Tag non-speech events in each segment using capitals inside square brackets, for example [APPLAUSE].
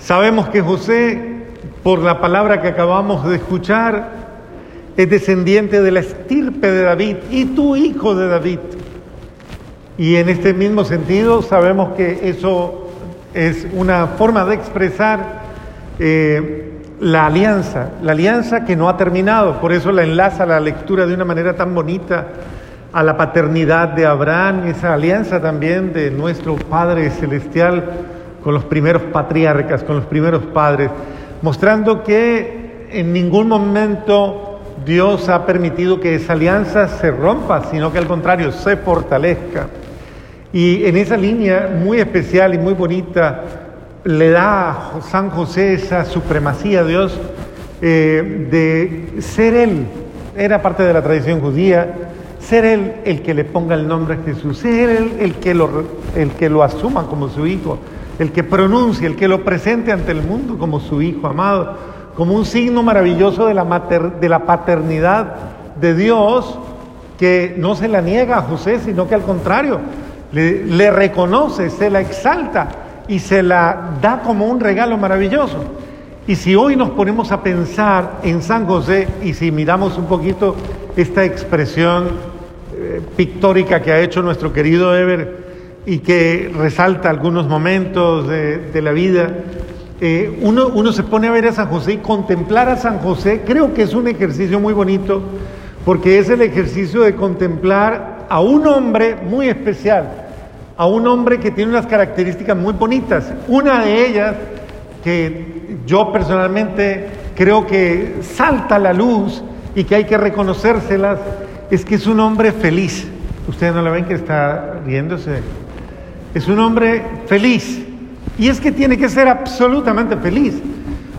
Sabemos que José, por la palabra que acabamos de escuchar, es descendiente de la estirpe de David y tu hijo de David. Y en este mismo sentido sabemos que eso es una forma de expresar eh, la alianza, la alianza que no ha terminado, por eso la enlaza la lectura de una manera tan bonita a la paternidad de Abraham, esa alianza también de nuestro Padre Celestial con los primeros patriarcas, con los primeros padres, mostrando que en ningún momento Dios ha permitido que esa alianza se rompa, sino que al contrario se fortalezca. Y en esa línea muy especial y muy bonita le da San José esa supremacía a Dios eh, de ser Él, era parte de la tradición judía, ser Él el que le ponga el nombre a Jesús, ser Él el que lo, el que lo asuma como su hijo, el que pronuncie, el que lo presente ante el mundo como su hijo amado, como un signo maravilloso de la, de la paternidad de Dios que no se la niega a José, sino que al contrario, le, reconoce, se la exalta y se la da como un regalo maravilloso. Y si hoy nos ponemos a pensar en San José y si miramos un poquito esta expresión eh, pictórica que ha hecho nuestro querido Ever y que resalta algunos momentos de, la vida, eh, uno, uno se pone a ver a San José y contemplar a San José, creo que es un ejercicio muy bonito porque es el ejercicio de contemplar a un hombre muy especial, a un hombre que tiene unas características muy bonitas. Una de ellas, que yo personalmente creo que salta a la luz y que hay que reconocérselas, es que es un hombre feliz. Ustedes no lo ven que está riéndose. Es un hombre feliz. Y es que tiene que ser absolutamente feliz,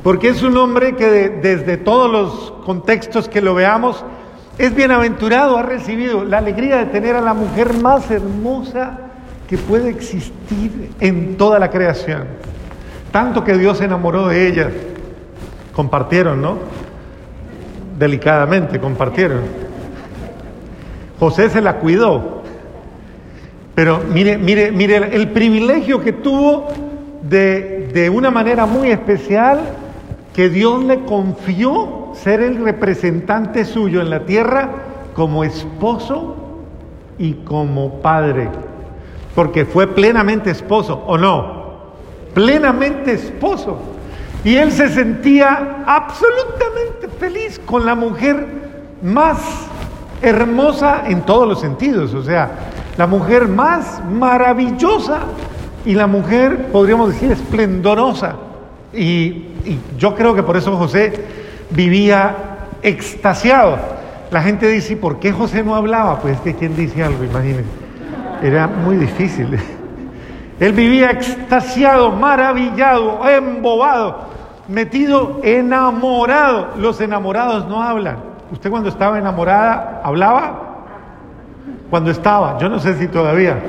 porque es un hombre que desde todos los contextos que lo veamos, es bienaventurado, ha recibido la alegría de tener a la mujer más hermosa que puede existir en toda la creación. Tanto que Dios se enamoró de ella. Compartieron, ¿no? Delicadamente compartieron. José se la cuidó. Pero mire, mire, mire el privilegio que tuvo de, de una manera muy especial que Dios le confió ser el representante suyo en la tierra como esposo y como padre porque fue plenamente esposo, ¿o no? Plenamente esposo. Y él se sentía absolutamente feliz con la mujer más hermosa en todos los sentidos, o sea, la mujer más maravillosa y la mujer, podríamos decir, esplendorosa. Y, yo creo que por eso José vivía extasiado. La gente dice, ¿por qué José no hablaba? Pues que quien dice algo, imagínense. Era muy difícil. [LAUGHS] Él vivía extasiado, maravillado, embobado, metido, enamorado. Los enamorados no hablan. ¿Usted cuando estaba enamorada hablaba? Cuando estaba, yo no sé si todavía.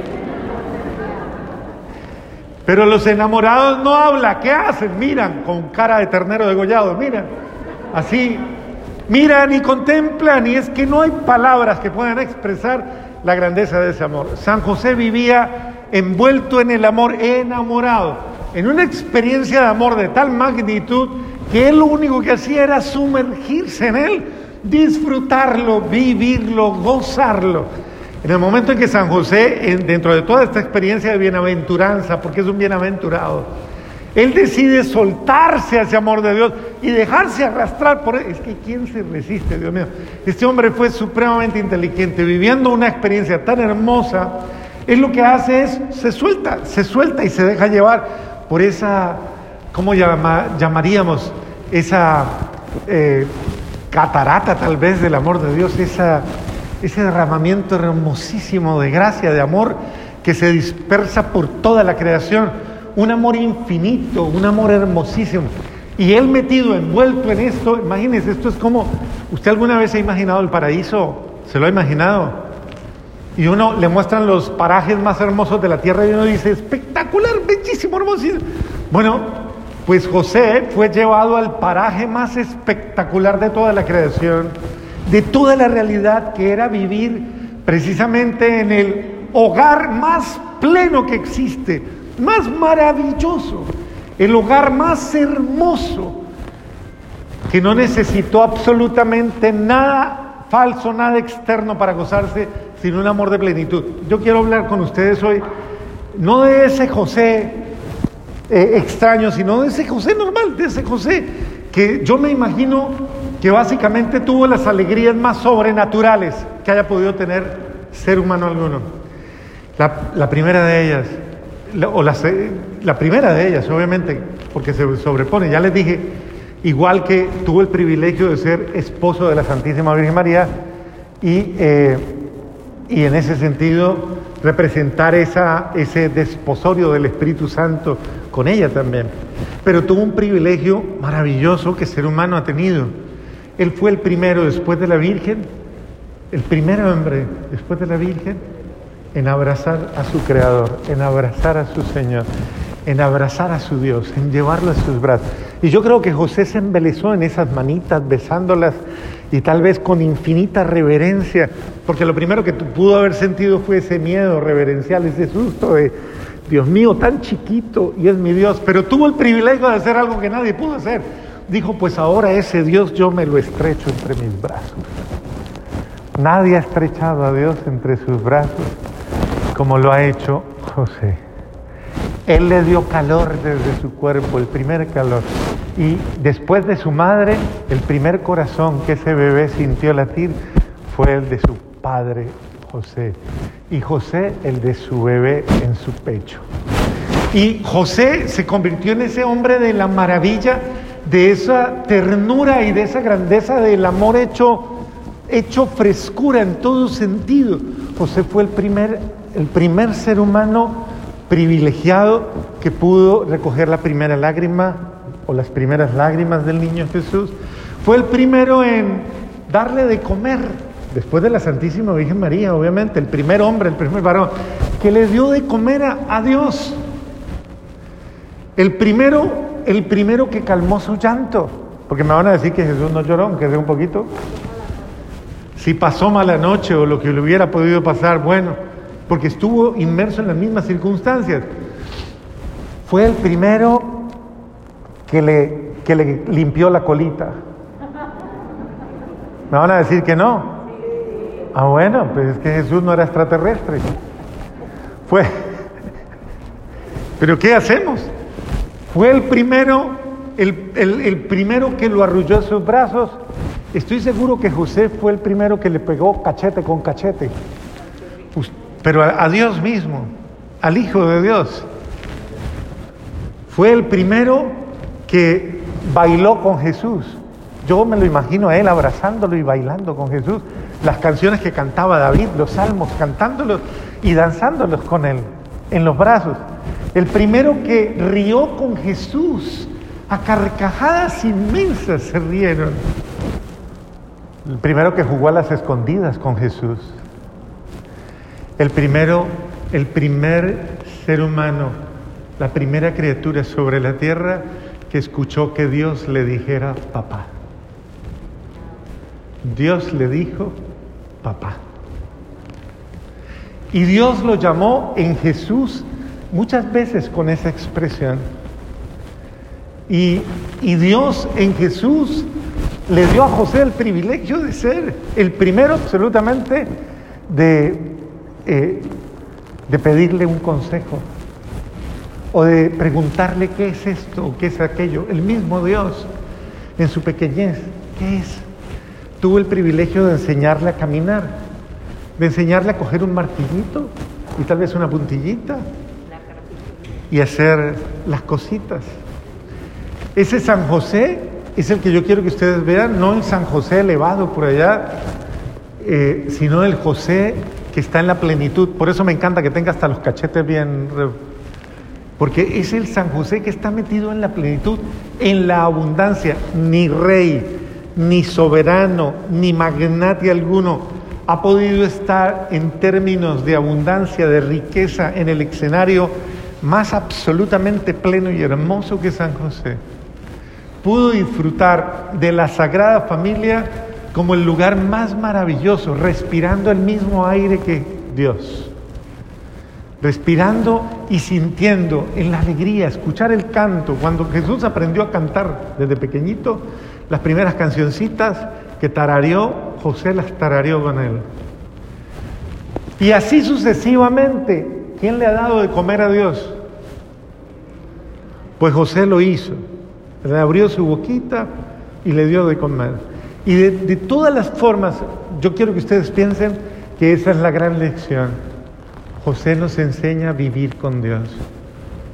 Pero los enamorados no hablan. ¿Qué hacen? Miran con cara de ternero degollado, miran. Así, miran y contemplan. Y es que no hay palabras que puedan expresar la grandeza de ese amor. San José vivía envuelto en el amor, enamorado, en una experiencia de amor de tal magnitud que él lo único que hacía era sumergirse en él, disfrutarlo, vivirlo, gozarlo. En el momento en que San José, dentro de toda esta experiencia de bienaventuranza, porque es un bienaventurado, él decide soltarse a ese amor de Dios y dejarse arrastrar por él. Es que ¿quién se resiste, Dios mío? Este hombre fue supremamente inteligente, viviendo una experiencia tan hermosa. Él lo que hace es, se suelta, se suelta y se deja llevar por esa, ¿cómo llamaríamos? Esa eh, catarata tal vez del amor de Dios, esa, ese derramamiento hermosísimo de gracia, de amor que se dispersa por toda la creación un amor infinito, un amor hermosísimo. Y él metido, envuelto en esto, imagínese, esto es como, ¿usted alguna vez ha imaginado el paraíso? ¿Se lo ha imaginado? Y uno le muestran los parajes más hermosos de la tierra y uno dice, espectacular, bellísimo, hermosísimo. Bueno, pues José fue llevado al paraje más espectacular de toda la creación, de toda la realidad que era vivir precisamente en el hogar más pleno que existe, más maravilloso. el hogar más hermoso, que no necesitó absolutamente nada falso, nada externo para gozarse, sino un amor de plenitud. Yo quiero hablar con ustedes hoy, no de ese José eh, extraño, sino de ese José normal, de ese José que yo me imagino que básicamente tuvo las alegrías más sobrenaturales que haya podido tener ser humano alguno. La, primera de ellas, o la, primera de ellas, obviamente, porque se sobrepone, ya les dije, igual que tuvo el privilegio de ser esposo de la Santísima Virgen María y, eh, y en ese sentido representar esa, ese desposorio del Espíritu Santo con ella también. Pero tuvo un privilegio maravilloso que ser humano ha tenido. Él fue el primero después de la Virgen, el primer hombre después de la Virgen en abrazar a su Creador, en abrazar a su Señor, en abrazar a su Dios, en llevarlo a sus brazos. Y yo creo que José se embelezó en esas manitas, besándolas y tal vez con infinita reverencia, porque lo primero que pudo haber sentido fue ese miedo reverencial, ese susto de, Dios mío, tan chiquito y es mi Dios, pero tuvo el privilegio de hacer algo que nadie pudo hacer. Dijo, pues ahora ese Dios yo me lo estrecho entre mis brazos. Nadie ha estrechado a Dios entre sus brazos como lo ha hecho José. Él le dio calor desde su cuerpo, el primer calor. Y después de su madre, el primer corazón que ese bebé sintió latir fue el de su padre José. Y José el de su bebé en su pecho. Y José se convirtió en ese hombre de la maravilla, de esa ternura y de esa grandeza del amor hecho, hecho frescura en todo sentido. José fue el primer, el primer ser humano privilegiado que pudo recoger la primera lágrima o las primeras lágrimas del niño Jesús. Fue el primero en darle de comer después de la Santísima Virgen María, obviamente, el primer hombre, el primer varón, que le dio de comer a, Dios. El primero, el primero que calmó su llanto, porque me van a decir que Jesús no lloró, aunque sea un poquito. Si pasó mala noche o lo que le hubiera podido pasar, bueno, porque estuvo inmerso en las mismas circunstancias. Fue el primero que le, que le limpió la colita. Me van a decir que no. Ah, bueno, pues es que Jesús no era extraterrestre. Fue. [LAUGHS] Pero ¿qué hacemos? Fue el primero, el, primero que lo arrulló en sus brazos. Estoy seguro que José fue el primero que le pegó cachete con cachete. Pero a, a Dios mismo, al Hijo de Dios. Fue el primero que bailó con Jesús. Yo me lo imagino a él abrazándolo y bailando con Jesús las canciones que cantaba David, los salmos, cantándolos y danzándolos con él en los brazos. El primero que rió con Jesús, a carcajadas inmensas se rieron. El primero que jugó a las escondidas con Jesús. El primero, el primer ser humano, la primera criatura sobre la tierra que escuchó que Dios le dijera papá. Dios le dijo, papá. Y Dios lo llamó en Jesús muchas veces con esa expresión. Y, Dios en Jesús le dio a José el privilegio de ser el primero absolutamente de, eh, de pedirle un consejo o de preguntarle qué es esto o qué es aquello. El mismo Dios en su pequeñez, ¿qué es? tuvo el privilegio de enseñarle a caminar, de enseñarle a coger un martillito y tal vez una puntillita y hacer las cositas. Ese San José es el que yo quiero que ustedes vean, no el San José elevado por allá, eh, sino el José que está en la plenitud. Por eso me encanta que tenga hasta los cachetes bien... Porque es el San José que está metido en la plenitud, en la abundancia, ni rey, ni soberano, ni magnate alguno ha podido estar en términos de abundancia, de riqueza en el escenario más absolutamente pleno y hermoso que San José. Pudo disfrutar de la Sagrada Familia como el lugar más maravilloso, respirando el mismo aire que Dios. respirando y sintiendo en la alegría, escuchar el canto. Cuando Jesús aprendió a cantar desde pequeñito, las primeras cancioncitas que tarareó, José las tarareó con él. Y así sucesivamente. ¿Quién le ha dado de comer a Dios? Pues José lo hizo. Le abrió su boquita y le dio de comer. Y de, de todas las formas, yo quiero que ustedes piensen que esa es la gran lección. José nos enseña a vivir con Dios,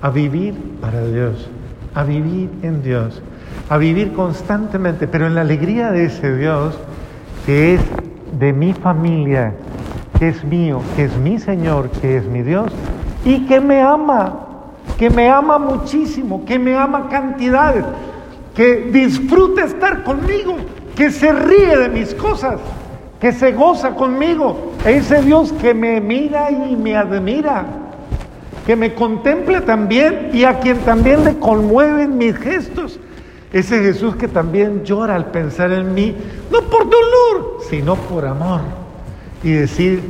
a vivir para Dios, a vivir en Dios, a vivir constantemente, pero en la alegría de ese Dios que es de mi familia, que es mío, que es mi Señor, que es mi Dios y que me ama, que me ama muchísimo, que me ama cantidades, que disfruta estar conmigo, que se ríe de mis cosas, que se goza conmigo, ese Dios que me mira y me admira, que me contempla también y a quien también le conmueven mis gestos. Ese Jesús que también llora al pensar en mí, no por dolor, sino por amor. Y decir,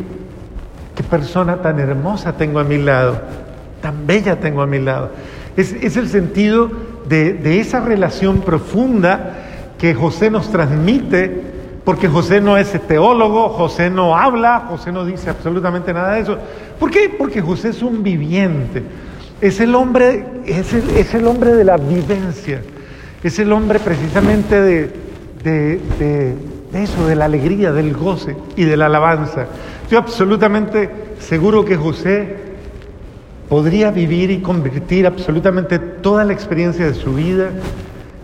qué persona tan hermosa tengo a mi lado, tan bella tengo a mi lado. Es, es el sentido de, de esa relación profunda que José nos transmite, porque José no es teólogo, José no habla, José no dice absolutamente nada de eso. ¿Por qué? Porque José es un viviente, es el hombre, es es el hombre de la vivencia, es el hombre precisamente de, de eso, de la alegría, del goce y de la alabanza. Estoy absolutamente seguro que José podría vivir y convertir absolutamente toda la experiencia de su vida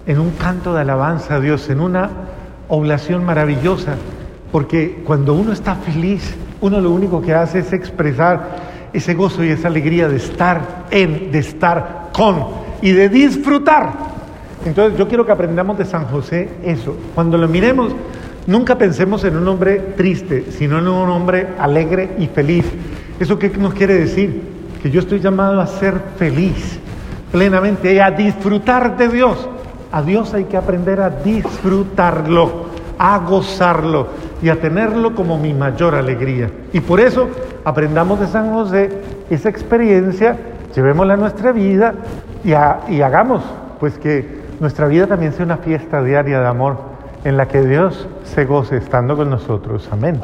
en un canto de alabanza a Dios, en una oblación maravillosa, porque cuando uno está feliz, uno lo único que hace es expresar ese gozo y esa alegría de estar en, de estar con y de disfrutar. Entonces yo quiero que aprendamos de San José eso. Cuando lo miremos, nunca pensemos en un hombre triste, sino en un hombre alegre y feliz. ¿Eso qué nos quiere decir? Que yo estoy llamado a ser feliz plenamente a disfrutar de Dios. A Dios hay que aprender a disfrutarlo, a gozarlo y a tenerlo como mi mayor alegría. Y por eso aprendamos de San José esa experiencia, llevémosla a nuestra vida y, y hagamos pues que nuestra vida también sea una fiesta diaria de amor en la que Dios se goce estando con nosotros. Amén.